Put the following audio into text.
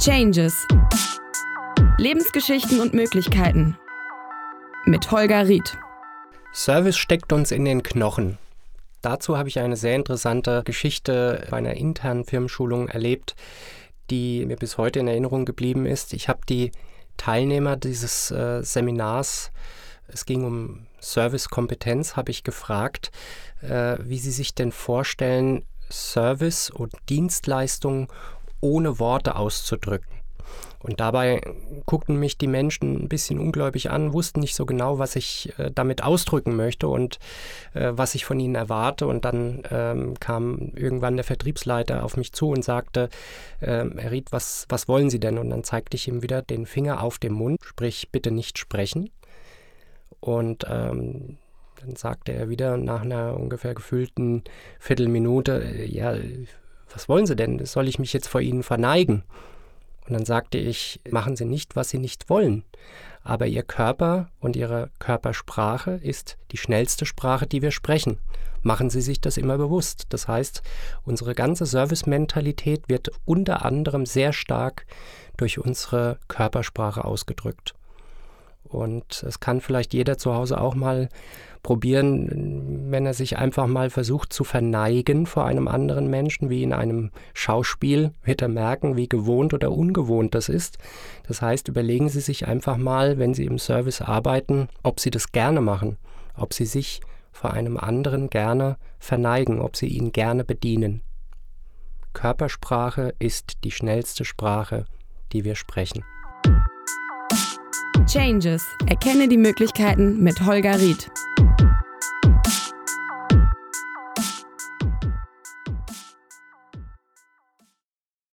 Changes. Lebensgeschichten und Möglichkeiten. Mit Holger Ried. Service steckt uns in den Knochen. Dazu habe ich eine sehr interessante Geschichte bei einer internen Firmenschulung erlebt, die mir bis heute in Erinnerung geblieben ist. Ich habe die Teilnehmer dieses äh, Seminars, es ging um Servicekompetenz, habe ich gefragt, äh, wie sie sich denn vorstellen, Service und Dienstleistungen ohne Worte auszudrücken. Und dabei guckten mich die Menschen ein bisschen ungläubig an, wussten nicht so genau, was ich äh, damit ausdrücken möchte und äh, was ich von ihnen erwarte. Und dann ähm, kam irgendwann der Vertriebsleiter auf mich zu und sagte, äh, Herr Ried, was, was wollen Sie denn? Und dann zeigte ich ihm wieder den Finger auf den Mund, sprich bitte nicht sprechen. Und ähm, dann sagte er wieder nach einer ungefähr gefühlten Viertelminute, äh, ja, was wollen Sie denn? Soll ich mich jetzt vor Ihnen verneigen? Und dann sagte ich, machen Sie nicht, was Sie nicht wollen. Aber Ihr Körper und Ihre Körpersprache ist die schnellste Sprache, die wir sprechen. Machen Sie sich das immer bewusst. Das heißt, unsere ganze Servicementalität wird unter anderem sehr stark durch unsere Körpersprache ausgedrückt. Und es kann vielleicht jeder zu Hause auch mal probieren, wenn er sich einfach mal versucht zu verneigen vor einem anderen Menschen, wie in einem Schauspiel, wird er merken, wie gewohnt oder ungewohnt das ist. Das heißt, überlegen Sie sich einfach mal, wenn Sie im Service arbeiten, ob Sie das gerne machen, ob Sie sich vor einem anderen gerne verneigen, ob Sie ihn gerne bedienen. Körpersprache ist die schnellste Sprache, die wir sprechen. Changes. Erkenne die Möglichkeiten mit Holger Ried.